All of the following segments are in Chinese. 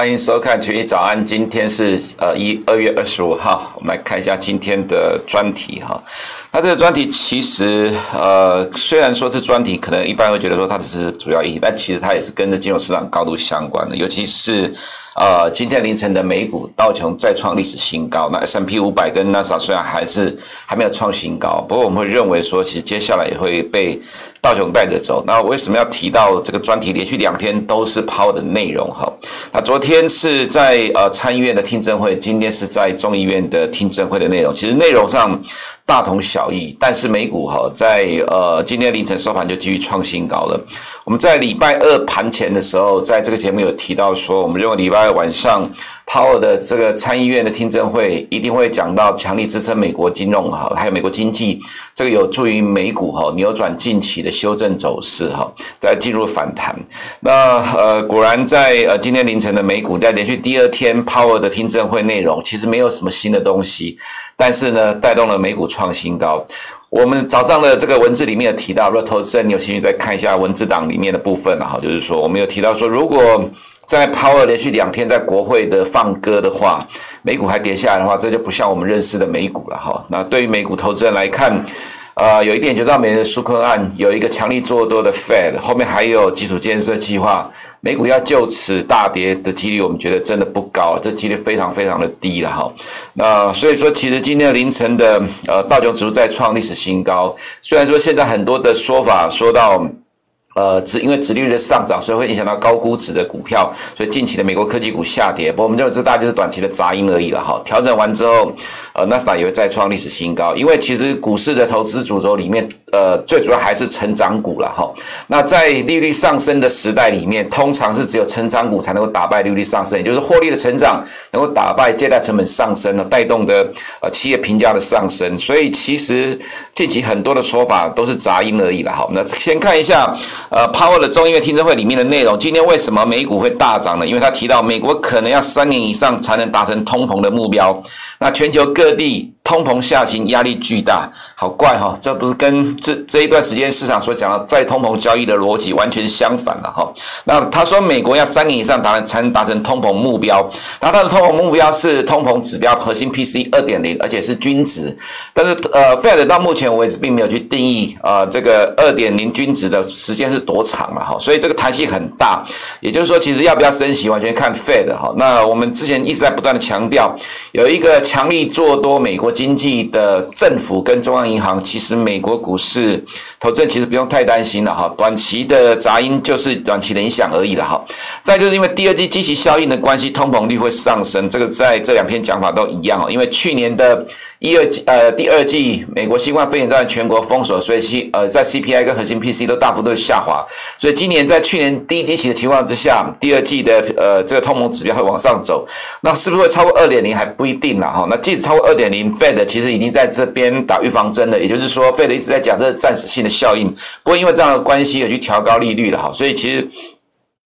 欢迎收看《群益早安》，今天是呃一二月二十五号，我们来看一下今天的专题哈。那这个专题其实呃虽然说是专题，可能一般会觉得说它只是主要意义，但其实它也是跟着金融市场高度相关的，尤其是呃今天凌晨的美股道琼再创历史新高，那 S&P 五百跟纳斯达虽然还是还没有创新高，不过我们会认为说，其实接下来也会被。道琼带着走，那我为什么要提到这个专题？连续两天都是抛的内容哈。那昨天是在呃参议院的听证会，今天是在众议院的听证会的内容，其实内容上大同小异。但是美股哈在呃今天凌晨收盘就继续创新高了。我们在礼拜二盘前的时候，在这个节目有提到说，我们认为礼拜二晚上。Power 的这个参议院的听证会一定会讲到强力支撑美国金融哈，还有美国经济，这个有助于美股哈扭转近期的修正走势哈，再进入反弹。那呃果然在呃今天凌晨的美股在连续第二天 Power 的听证会内容其实没有什么新的东西，但是呢带动了美股创新高。我们早上的这个文字里面有提到，如果投资人你有兴趣再看一下文字档里面的部分哈，就是说我们有提到说如果。在 Powell 连续两天在国会的放歌的话，美股还跌下来的话，这就不像我们认识的美股了哈。那对于美股投资人来看，呃，有一点就知道美元的纾困案有一个强力做多的 Fed，后面还有基础建设计划，美股要就此大跌的几率，我们觉得真的不高，这几率非常非常的低了哈。那所以说，其实今天凌晨的呃道琼指数再创历史新高，虽然说现在很多的说法说到。呃，只因为值利率的上涨，所以会影响到高估值的股票，所以近期的美国科技股下跌。不过我们认为这大概就是短期的杂音而已了哈。调整完之后，呃，纳斯达也会再创历史新高。因为其实股市的投资主轴里面，呃，最主要还是成长股了哈。那在利率上升的时代里面，通常是只有成长股才能够打败利率上升，也就是获利的成长能够打败借贷成本上升呢，带动的呃企业评价的上升。所以其实近期很多的说法都是杂音而已了哈。那先看一下。呃，Powell 的众议院听证会里面的内容，今天为什么美股会大涨呢？因为他提到美国可能要三年以上才能达成通膨的目标，那全球各地。通膨下行压力巨大，好怪哈！这不是跟这这一段时间市场所讲的再通膨交易的逻辑完全相反了哈。那他说美国要三年以上达才能达成通膨目标，然后他的通膨目标是通膨指标核心 P C 二点零，而且是均值。但是呃，Fed 到目前为止并没有去定义啊、呃、这个二点零均值的时间是多长了哈，所以这个弹性很大。也就是说，其实要不要升息完全看 Fed 哈。那我们之前一直在不断的强调，有一个强力做多美国。经济的政府跟中央银行，其实美国股市投资人其实不用太担心了哈，短期的杂音就是短期的影响而已了哈。再就是因为第二季积极效应的关系，通膨率会上升，这个在这两篇讲法都一样哦，因为去年的。一二季呃，第二季美国新冠肺炎在全国封锁，所以 C 呃在 CPI 跟核心 PC 都大幅度下滑，所以今年在去年低基期的情况之下，第二季的呃这个通膨指标会往上走，那是不是会超过二点零还不一定啦哈。那即使超过二点零，Fed 其实已经在这边打预防针了，也就是说 Fed 一直在讲这是暂时性的效应，不会因为这样的关系而去调高利率了哈，所以其实。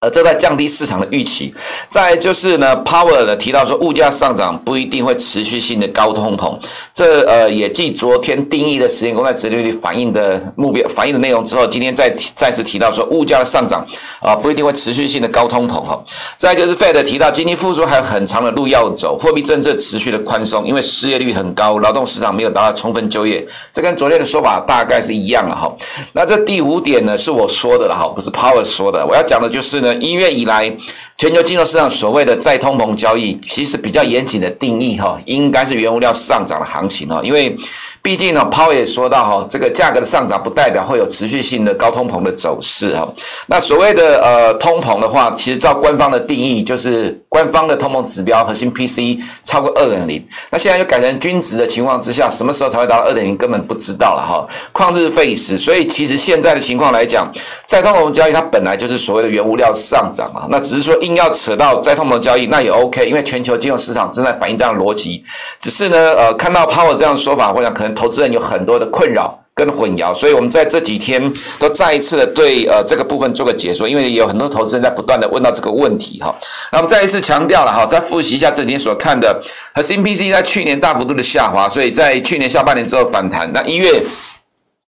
呃，这在降低市场的预期。再就是呢，Powell 呢提到说，物价上涨不一定会持续性的高通膨。这呃也继昨天定义的十年公债殖利率反映的目标反映的内容之后，今天再再次提到说，物价的上涨啊不一定会持续性的高通膨哈。再就是 Fed 提到，经济复苏还有很长的路要走，货币政策持续的宽松，因为失业率很高，劳动市场没有达到充分就业。这跟昨天的说法大概是一样的哈。那这第五点呢，是我说的了哈，不是 Power 说的。我要讲的就是呢。一月以来，全球金融市场所谓的再通膨交易，其实比较严谨的定义哈，应该是原物料上涨的行情哈，因为。毕竟呢，Powell 也说到哈，这个价格的上涨不代表会有持续性的高通膨的走势哈。那所谓的呃通膨的话，其实照官方的定义，就是官方的通膨指标核心 P C 超过二点零。那现在又改成均值的情况之下，什么时候才会达到二点零，根本不知道了哈。旷日费时，所以其实现在的情况来讲，再通膨交易它本来就是所谓的原物料上涨啊。那只是说硬要扯到再通膨交易，那也 OK，因为全球金融市场正在反映这样的逻辑。只是呢，呃，看到 Powell 这样的说法，我想可能。投资人有很多的困扰跟混淆，所以我们在这几天都再一次的对呃这个部分做个解说，因为有很多投资人在不断的问到这个问题哈。那我们再一次强调了哈，再复习一下这几天所看的核心 P C 在去年大幅度的下滑，所以在去年下半年之后反弹，那一月。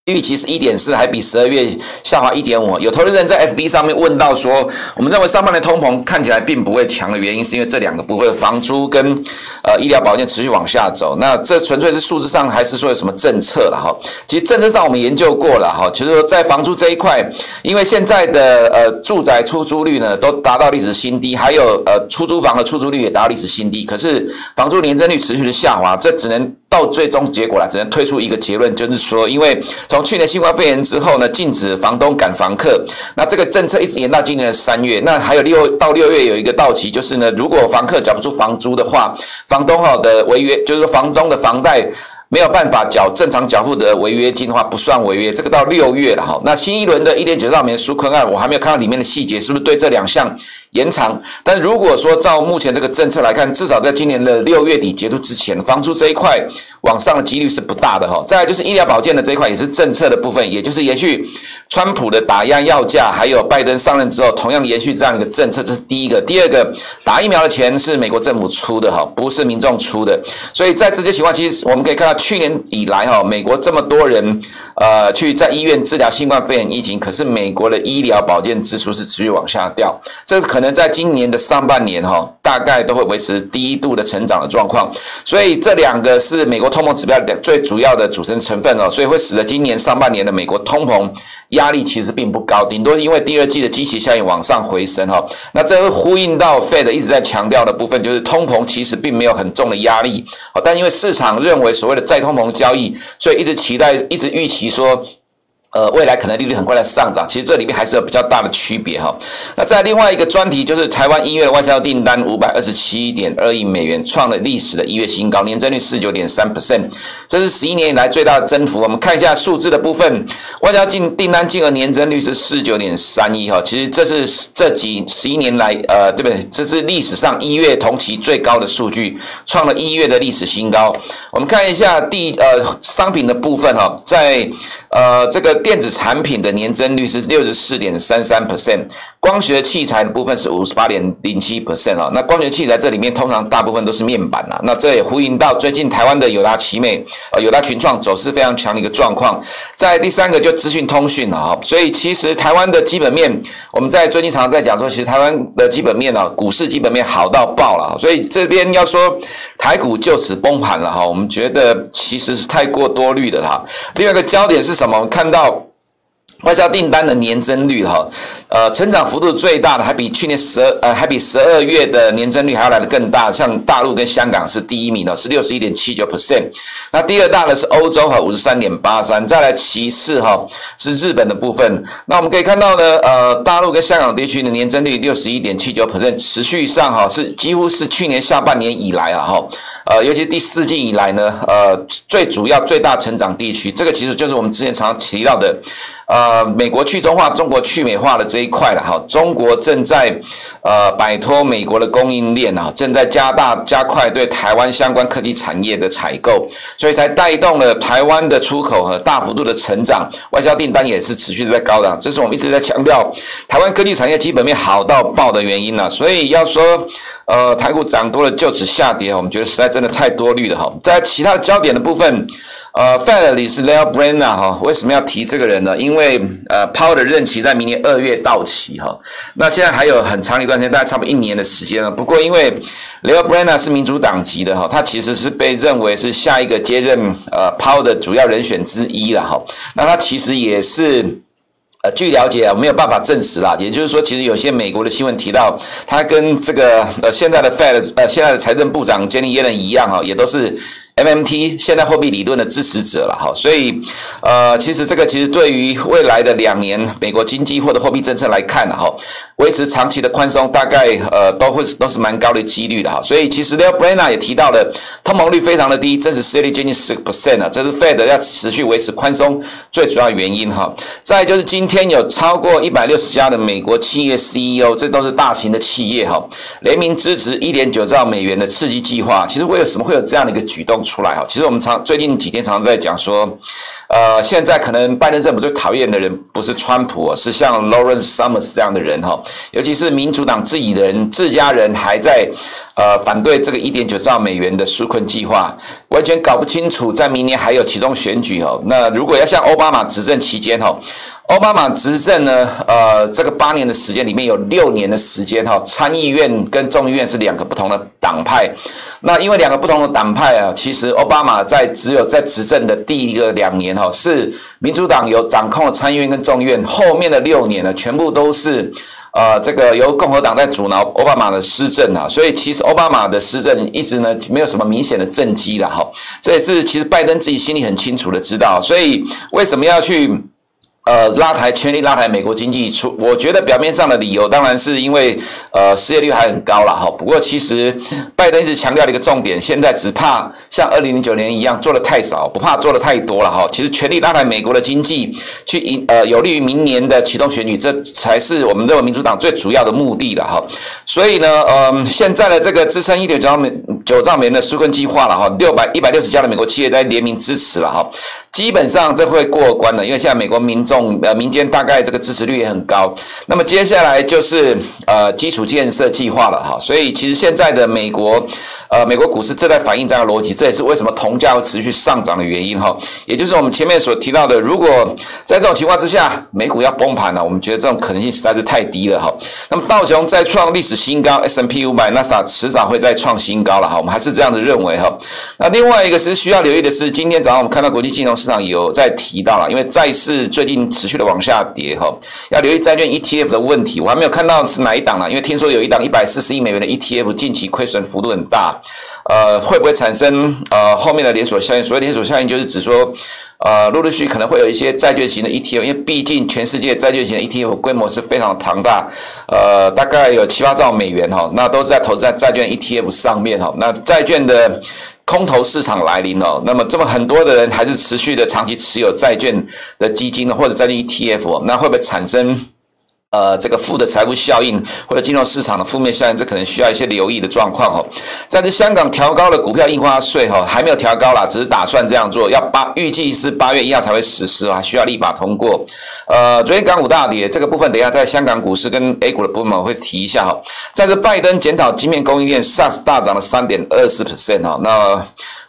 预期是一点四，还比十二月下滑一点五。有投资人在 FB 上面问到说，我们认为上半年通膨看起来并不会强的原因，是因为这两个部分，房租跟呃医疗保健持续往下走。那这纯粹是数字上，还是说有什么政策了哈？其实政策上我们研究过了哈，就是说在房租这一块，因为现在的呃住宅出租率呢都达到历史新低，还有呃出租房的出租率也达到历史新低，可是房租年增率持续的下滑，这只能。到最终结果了，只能推出一个结论，就是说，因为从去年新冠肺炎之后呢，禁止房东赶房客，那这个政策一直延到今年的三月，那还有六到六月有一个到期，就是呢，如果房客缴不出房租的话，房东好的违约，就是说房东的房贷没有办法缴正常缴付的违约金的话，不算违约，这个到六月了哈。那新一轮的一点九兆美元纾困案，我还没有看到里面的细节，是不是对这两项？延长，但如果说照目前这个政策来看，至少在今年的六月底结束之前，房租这一块往上的几率是不大的哈。再来就是医疗保健的这一块，也是政策的部分，也就是延续川普的打压药价，还有拜登上任之后同样延续这样一个政策，这是第一个。第二个，打疫苗的钱是美国政府出的哈，不是民众出的。所以在这些情况，其实我们可以看到，去年以来哈，美国这么多人呃去在医院治疗新冠肺炎疫情，可是美国的医疗保健支出是持续往下掉，这是可能。能在今年的上半年，哈，大概都会维持低度的成长的状况，所以这两个是美国通膨指标的最主要的组成成分哦，所以会使得今年上半年的美国通膨压力其实并不高，顶多因为第二季的积极效应往上回升哈。那这会呼应到 Fed 一直在强调的部分，就是通膨其实并没有很重的压力，但因为市场认为所谓的再通膨交易，所以一直期待，一直预期说。呃，未来可能利率很快的上涨，其实这里面还是有比较大的区别哈。那在另外一个专题，就是台湾一月的外销订单五百二十七点二亿美元，创了历史的一月新高，年增率四九点三 percent，这是十一年以来最大的增幅。我们看一下数字的部分，外销进订单金额年增率是四九点三亿哈，其实这是这几十一年来呃，对不对？这是历史上一月同期最高的数据，创了一月的历史新高。我们看一下第呃商品的部分哈，在呃这个。电子产品的年增率是六十四点三三 percent，光学器材的部分是五十八点零七 percent 啊。那光学器材这里面通常大部分都是面板啊，那这也呼应到最近台湾的友达奇美、呃友达群创走势非常强的一个状况。在第三个就资讯通讯了哈，所以其实台湾的基本面，我们在最近常常在讲说，其实台湾的基本面啊，股市基本面好到爆了，所以这边要说台股就此崩盘了哈，我们觉得其实是太过多虑的哈。另外一个焦点是什我们看到。外销订单的年增率哈，呃，成长幅度最大的还比去年十二呃，还比十二月的年增率还要来得更大，像大陆跟香港是第一名的，是六十一点七九 percent。那第二大的是欧洲哈，五十三点八三，再来其次哈是日本的部分。那我们可以看到呢，呃，大陆跟香港地区的年增率六十一点七九 percent，持续上哈是几乎是去年下半年以来啊哈，呃，尤其第四季以来呢，呃，最主要最大成长地区，这个其实就是我们之前常常提到的。呃，美国去中化，中国去美化的这一块了哈。中国正在呃摆脱美国的供应链啊，正在加大加快对台湾相关科技产业的采购，所以才带动了台湾的出口和大幅度的成长，外销订单也是持续在高涨。这是我们一直在强调台湾科技产业基本面好到爆的原因呢。所以要说呃台股涨多了就此下跌，我们觉得实在真的太多虑了哈。在其他焦点的部分。呃，Fed 理事 Lael Brainard 哈，为什么要提这个人呢？因为呃，Pow 的任期在明年二月到期哈，那现在还有很长一段时间，大概差不多一年的时间了。不过因为 Lael Brainard 是民主党籍的哈，他其实是被认为是下一个接任呃 Pow 的主要人选之一了哈。那他其实也是呃，据了解啊，没有办法证实啦。也就是说，其实有些美国的新闻提到，他跟这个呃现在的 Fed 呃现在的财政部长 Janet Yellen 一样哈，也都是。MMT 现代货币理论的支持者了哈，所以呃，其实这个其实对于未来的两年美国经济或者货币政策来看哈，维持长期的宽松大概呃都会都是蛮高的几率的哈。所以其实 Leoprena 也提到了通膨率非常的低，真实失业率接近十个 percent 啊，这是 Fed 要持续维持宽松最主要原因哈。再就是今天有超过一百六十家的美国企业 CEO，这都是大型的企业哈，联名支持一点九兆美元的刺激计划。其实为什么会有这样的一个举动？出来哈，其实我们常最近几天常常在讲说，呃，现在可能拜登政府最讨厌的人不是川普，是像 Lawrence Summers 这样的人哈，尤其是民主党自己的人自家人还在呃反对这个一点九兆美元的纾困计划。完全搞不清楚，在明年还有期中选举哦。那如果要像奥巴马执政期间哈，奥巴马执政呢，呃，这个八年的时间里面有六年的时间哈，参议院跟众议院是两个不同的党派。那因为两个不同的党派啊，其实奥巴马在只有在执政的第一个两年哈，是民主党有掌控了参议院跟众议院，后面的六年呢，全部都是。呃，这个由共和党在阻挠奥巴马的施政啊，所以其实奥巴马的施政一直呢没有什么明显的政绩的哈，这也是其实拜登自己心里很清楚的知道，所以为什么要去？呃，拉抬全力拉抬美国经济，出我觉得表面上的理由当然是因为呃失业率还很高了哈。不过其实拜登一直强调的一个重点，现在只怕像二零零九年一样做的太少，不怕做的太多了哈。其实全力拉抬美国的经济，去引呃有利于明年的启动选举，这才是我们认为民主党最主要的目的了哈。所以呢，呃，现在的这个支撑一点九兆美九兆美元的纾困计划了哈，六百一百六十家的美国企业在联名支持了哈。基本上这会过关的，因为现在美国民众呃民间大概这个支持率也很高。那么接下来就是呃基础建设计划了哈，所以其实现在的美国。呃，美国股市正在反映这样的逻辑，这也是为什么铜价会持续上涨的原因哈。也就是我们前面所提到的，如果在这种情况之下，美股要崩盘了，我们觉得这种可能性实在是太低了哈。那么道琼再创历史新高，S&P 500、纳斯达迟早会再创新高了哈。我们还是这样子认为哈。那另外一个是需要留意的是，今天早上我们看到国际金融市场有在提到了，因为债市最近持续的往下跌哈，要留意债券 ETF 的问题。我还没有看到是哪一档了，因为听说有一档一百四十亿美元的 ETF 近期亏损幅度很大。呃，会不会产生呃后面的连锁效应？所谓连锁效应，就是指说，呃，陆陆续可能会有一些债券型的 ETF，因为毕竟全世界债券型的 ETF 规模是非常的庞大，呃，大概有七八兆美元哈，那都是在投资在债券 ETF 上面哈。那债券的空头市场来临哦，那么这么很多的人还是持续的长期持有债券的基金呢或者债券 ETF，那会不会产生？呃，这个负的财富效应或者金融市场的负面效应，这可能需要一些留意的状况哦。在这香港调高了股票印花税哈，还没有调高啦，只是打算这样做，要八预计是八月一号才会实施啊，需要立法通过。呃，昨天港股大跌，这个部分等一下在香港股市跟 A 股的部分我会提一下哈。在这拜登检讨晶片供应链，SARS 大涨了三点二四 percent 哈，那。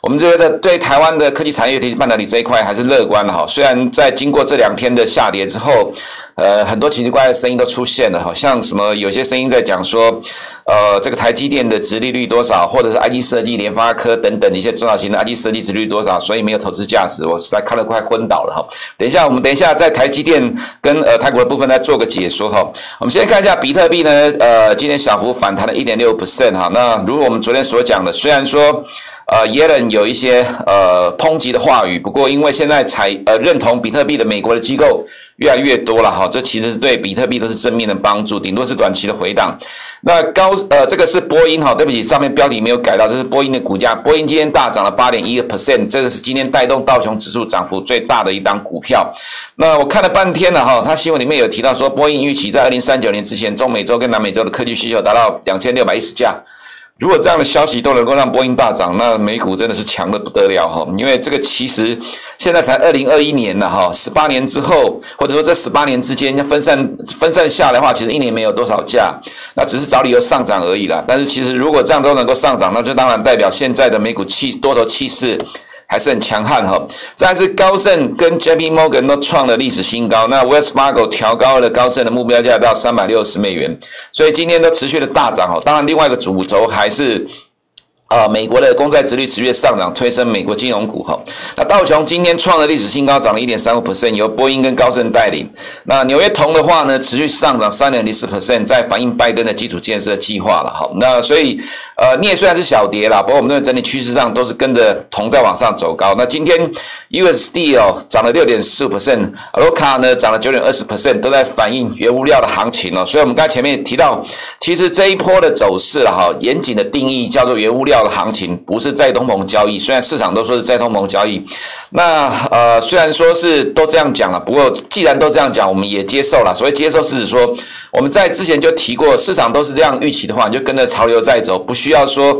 我们觉得对台湾的科技产业，以及半导体这一块还是乐观的哈。虽然在经过这两天的下跌之后，呃，很多奇奇怪怪的声音都出现了，好像什么有些声音在讲说，呃，这个台积电的殖利率多少，或者是 IC 设计、联发科等等一些中小型的 IC 设计殖利率多少，所以没有投资价值。我实在看得快昏倒了哈。等一下，我们等一下在台积电跟呃泰国的部分来做个解说哈。我们先看一下比特币呢，呃，今天小幅反弹了一点六 percent 哈。那如我们昨天所讲的，虽然说。呃，耶伦有一些呃抨击的话语，不过因为现在采呃认同比特币的美国的机构越来越多了哈，这其实是对比特币都是正面的帮助，顶多是短期的回档。那高呃这个是波音哈，对不起，上面标题没有改到，这是波音的股价，波音今天大涨了八点一个 percent，这个是今天带动道琼指数涨幅最大的一档股票。那我看了半天了哈，它新闻里面有提到说，波音预期在二零三九年之前，中美洲跟南美洲的科技需求达到两千六百一十架。如果这样的消息都能够让波音大涨，那美股真的是强的不得了哈！因为这个其实现在才二零二一年了哈，十八年之后，或者说这十八年之间分散分散下来的话，其实一年没有多少价，那只是找理由上涨而已啦。但是其实如果这样都能够上涨，那就当然代表现在的美股气多头气势。还是很强悍哈，再是高盛跟 JP Morgan 都创了历史新高，那 Wells Fargo 调高了高盛的目标价到三百六十美元，所以今天都持续的大涨哈。当然，另外一个主轴还是。啊，美国的公债殖率持续上涨，推升美国金融股哈。那道琼今天创了历史新高，涨了一点三五 percent，由波音跟高盛带领。那纽约铜的话呢，持续上涨三点零四 percent，在反映拜登的基础建设计划了哈。那所以呃，镍虽然是小跌啦，不过我们认为整体趋势上都是跟着铜在往上走高。那今天 USD 哦涨了六点四 percent，Aloha 呢涨了九点二十 percent，都在反映原物料的行情哦。所以我们刚才前面提到，其实这一波的走势了哈，严谨的定义叫做原物料。的行情不是在东盟交易，虽然市场都说是在东盟交易，那呃虽然说是都这样讲了，不过既然都这样讲，我们也接受了。所以接受是指说，我们在之前就提过，市场都是这样预期的话，你就跟着潮流在走，不需要说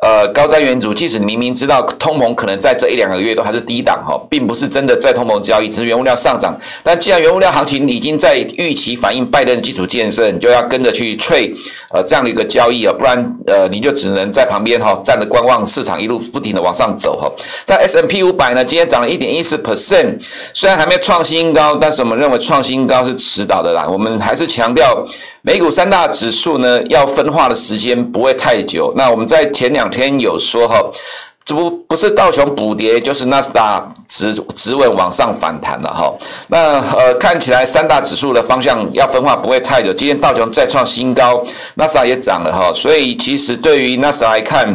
呃高瞻远瞩，即使你明明知道通膨可能在这一两个月都还是低档哈，并不是真的在通膨交易，只是原物料上涨。那既然原物料行情已经在预期反映拜登基础建设，你就要跟着去脆呃这样的一个交易啊，不然呃你就只能在旁边哈站着观望市场一路不停的往上走哈。在 S&P 五百呢，今天涨了一点一四 percent，虽然还没创新高，但是我们认为创新高是迟早的啦。我们还是强调美股三大指数呢要分化的时间不会太久。那我们在前两天有说哈，这不不是道琼补跌，就是纳斯达指指稳往上反弹了哈。那呃看起来三大指数的方向要分化不会太久。今天道琼再创新高，纳斯达也涨了哈。所以其实对于纳斯达来看，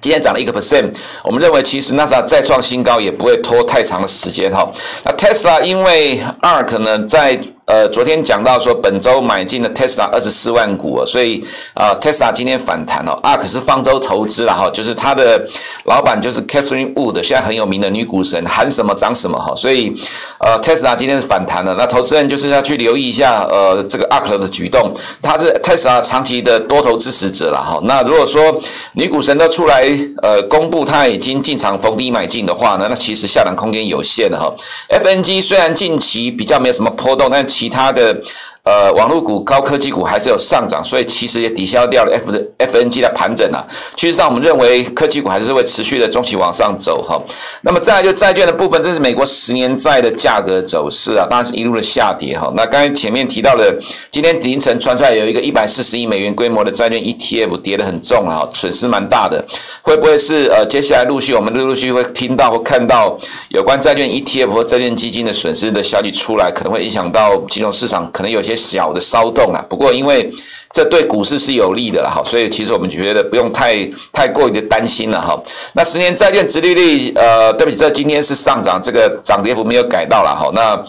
今天涨了一个 percent，我们认为其实纳斯达再创新高也不会拖太长的时间哈。那 Tesla 因为 ARK 呢在。呃，昨天讲到说，本周买进了 Tesla 二十四万股哦，所以啊，Tesla 今天反弹哦，ARK 是方舟投资了哈，就是他的老板就是 Catherine Wood，现在很有名的女股神，喊什么涨什么哈，所以呃，Tesla 今天是反弹了，那投资人就是要去留意一下呃这个 ARK 的举动，他是 Tesla 长期的多头支持者了哈，那如果说女股神都出来呃公布他已经进场逢低买进的话呢，那其实下档空间有限的哈，FNG 虽然近期比较没有什么波动，但其他的。呃，网络股、高科技股还是有上涨，所以其实也抵消掉了 F 的 FNG 的盘整啊。趋势上，我们认为科技股还是会持续的中期往上走哈。那么再来就债券的部分，这是美国十年债的价格走势啊，当然是一路的下跌哈。那刚才前面提到的，今天凌晨传出来有一个一百四十亿美元规模的债券 ETF 跌得很重啊，损失蛮大的。会不会是呃接下来陆续我们陆陆续续会听到或看到有关债券 ETF 和债券基金的损失的消息出来，可能会影响到金融市场，可能有些。小的骚动啊，不过因为这对股市是有利的了哈，所以其实我们觉得不用太太过于的担心了哈。那十年债券殖利率，呃，对不起，这今天是上涨，这个涨跌幅没有改到了哈。那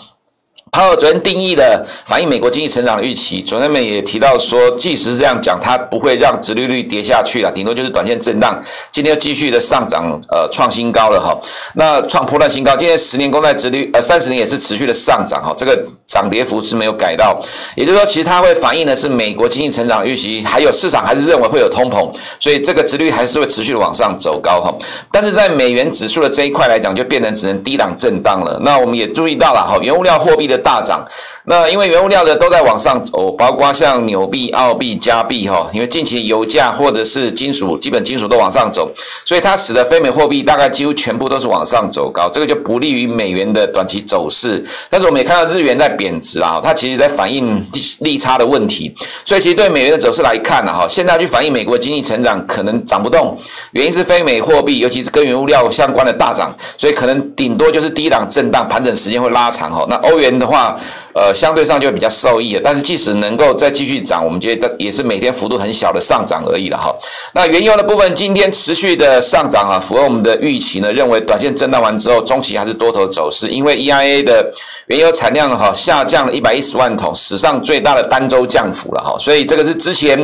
还有昨天定义的反映美国经济成长的预期，昨天们也提到说，即使是这样讲，它不会让殖利率跌下去了，顶多就是短线震荡。今天又继续的上涨，呃，创新高了哈。那创波段新高，今天十年公债殖利率，呃，三十年也是持续的上涨哈。这个涨跌幅是没有改到，也就是说，其实它会反映的是美国经济成长预期，还有市场还是认为会有通膨，所以这个值率还是会持续的往上走高哈。但是在美元指数的这一块来讲，就变成只能低档震荡了。那我们也注意到了哈，原物料货币的。大涨，那因为原物料的都在往上走，包括像纽币、澳币、加币哈，因为近期油价或者是金属、基本金属都往上走，所以它使得非美货币大概几乎全部都是往上走高，这个就不利于美元的短期走势。但是我们也看到日元在贬值啊，它其实在反映利差的问题，所以其实对美元的走势来看呢，哈，现在去反映美国经济成长可能涨不动，原因是非美货币，尤其是跟原物料相关的大涨，所以可能顶多就是低档震荡，盘整时间会拉长哈。那欧元的话。呃，相对上就会比较受益了，但是即使能够再继续涨，我们觉得也是每天幅度很小的上涨而已了哈。那原油的部分今天持续的上涨啊，符合我们的预期呢，认为短线震荡完之后，中期还是多头走势，因为 EIA 的原油产量哈下降了一百一十万桶，史上最大的单周降幅了哈，所以这个是之前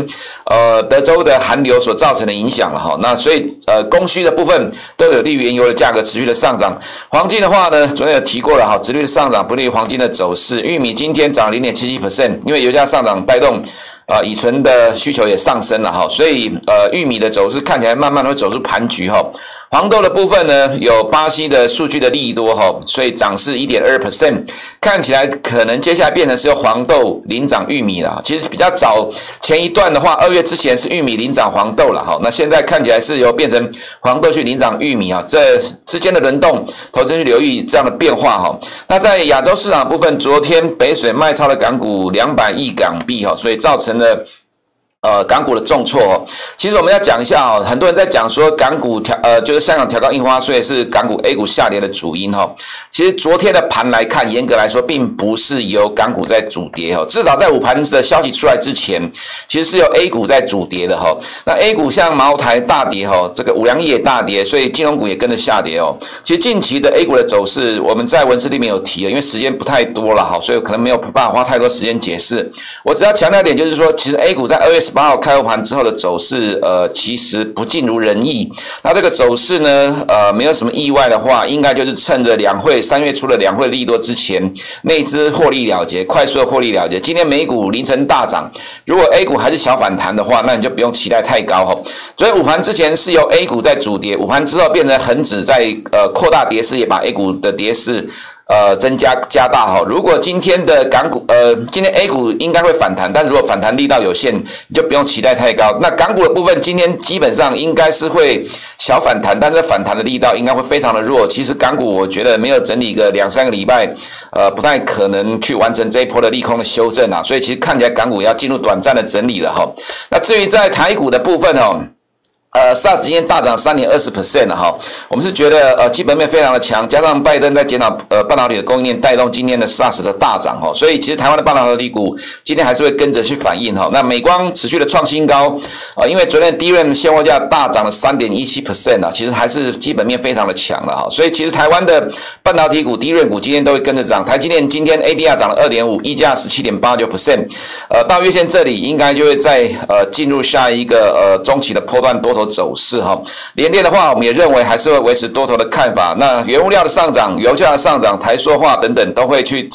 呃德州的寒流所造成的影响了哈。那所以呃供需的部分都有利于原油的价格持续的上涨。黄金的话呢，昨天有提过了哈，直率的上涨不利于黄金的走势，玉米今天涨零点七七 percent，因为油价上涨带动。啊，乙醇的需求也上升了哈，所以呃，玉米的走势看起来慢慢的会走出盘局哈。黄豆的部分呢，有巴西的数据的利多哈，所以涨势一点二 percent，看起来可能接下来变成是由黄豆领涨玉米了。其实比较早前一段的话，二月之前是玉米领涨黄豆了哈，那现在看起来是由变成黄豆去领涨玉米啊，这之间的轮动，投资去留意这样的变化哈。那在亚洲市场部分，昨天北水卖超了港股两百亿港币哈，所以造成的。呃，港股的重挫哦，其实我们要讲一下哦，很多人在讲说港股调呃，就是香港调高印花税是港股 A 股下跌的主因哈。其实昨天的盘来看，严格来说，并不是由港股在主跌哈，至少在午盘的消息出来之前，其实是由 A 股在主跌的哈。那 A 股像茅台大跌哈，这个五粮液也大跌，所以金融股也跟着下跌哦。其实近期的 A 股的走势，我们在文字里面有提了，因为时间不太多了哈，所以可能没有办法花太多时间解释。我只要强调一点，就是说，其实 A 股在二月。八号开盘之后的走势，呃，其实不尽如人意。那这个走势呢，呃，没有什么意外的话，应该就是趁着两会三月初的两会利多之前，内资获利了结，快速的获利了结。今天美股凌晨大涨，如果 A 股还是小反弹的话，那你就不用期待太高哈。所以午盘之前是由 A 股在主跌，午盘之后变成恒指在呃扩大跌势，也把 A 股的跌势。呃，增加加大哈。如果今天的港股，呃，今天 A 股应该会反弹，但如果反弹力道有限，你就不用期待太高。那港股的部分，今天基本上应该是会小反弹，但是反弹的力道应该会非常的弱。其实港股我觉得没有整理个两三个礼拜，呃，不太可能去完成这一波的利空的修正啊。所以其实看起来港股要进入短暂的整理了哈。那至于在台股的部分哦。呃，SARS 今天大涨三点二十 percent 了哈，我们是觉得呃基本面非常的强，加上拜登在检讨呃半导体的供应链，带动今天的 SARS 的大涨哈，所以其实台湾的半导体股今天还是会跟着去反应哈。那美光持续的创新高啊，因为昨天 DRAM 现货价大涨了三点一七 percent 啊，其实还是基本面非常的强了哈，所以其实台湾的半导体股、DRAM 股今天都会跟着涨。台积电今天 ADR 涨了二点五，溢价十七点八九 percent，呃，到月线这里应该就会在呃进入下一个呃中期的波段多走势哈，连电的话，我们也认为还是会维持多头的看法。那原物料的上涨、油价的上涨、台塑化等等，都会去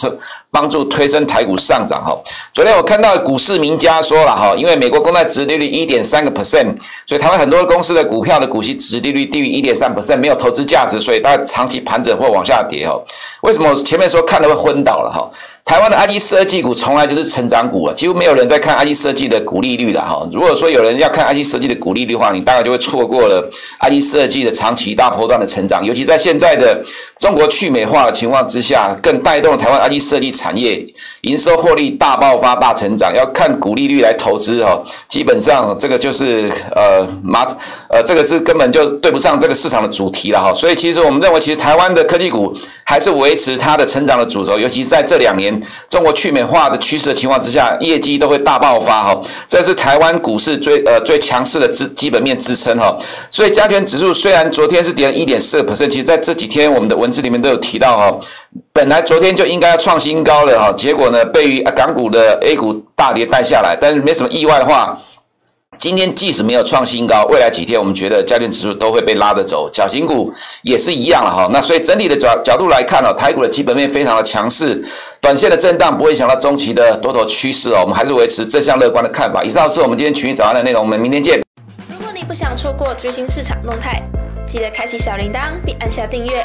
帮助推升台股上涨哈。昨天我看到股市名家说了哈，因为美国公债殖利率一点三个 percent，所以台湾很多公司的股票的股息殖利率低于一点三 percent，没有投资价值，所以大家长期盘整或往下跌哈。为什么我前面说看了会昏倒了哈？台湾的 IC 设计股从来就是成长股啊，几乎没有人在看 IC 设计的股利率的哈。如果说有人要看 IC 设计的股利率的话，你大概就会错过了 IC 设计的长期大波段的成长，尤其在现在的中国去美化的情况之下，更带动了台湾 IC 设计产业营收获利大爆发、大成长。要看股利率来投资哈，基本上这个就是呃马呃这个是根本就对不上这个市场的主题了哈。所以其实我们认为，其实台湾的科技股还是维持它的成长的主轴，尤其是在这两年。中国去美化的趋势的情况之下，业绩都会大爆发哈，这是台湾股市最呃最强势的基基本面支撑哈。所以加权指数虽然昨天是跌了一点四个 percent，其实在这几天我们的文字里面都有提到哈，本来昨天就应该要创新高了哈，结果呢被港股的 A 股大跌带下来，但是没什么意外的话。今天即使没有创新高，未来几天我们觉得家电指数都会被拉着走，小型股也是一样了哈。那所以整体的角角度来看呢，台股的基本面非常的强势，短线的震荡不会影响到中期的多头趋势哦。我们还是维持正向乐观的看法。以上是我们今天群益早安的内容，我们明天见。如果你不想错过最新市场动态，记得开启小铃铛并按下订阅。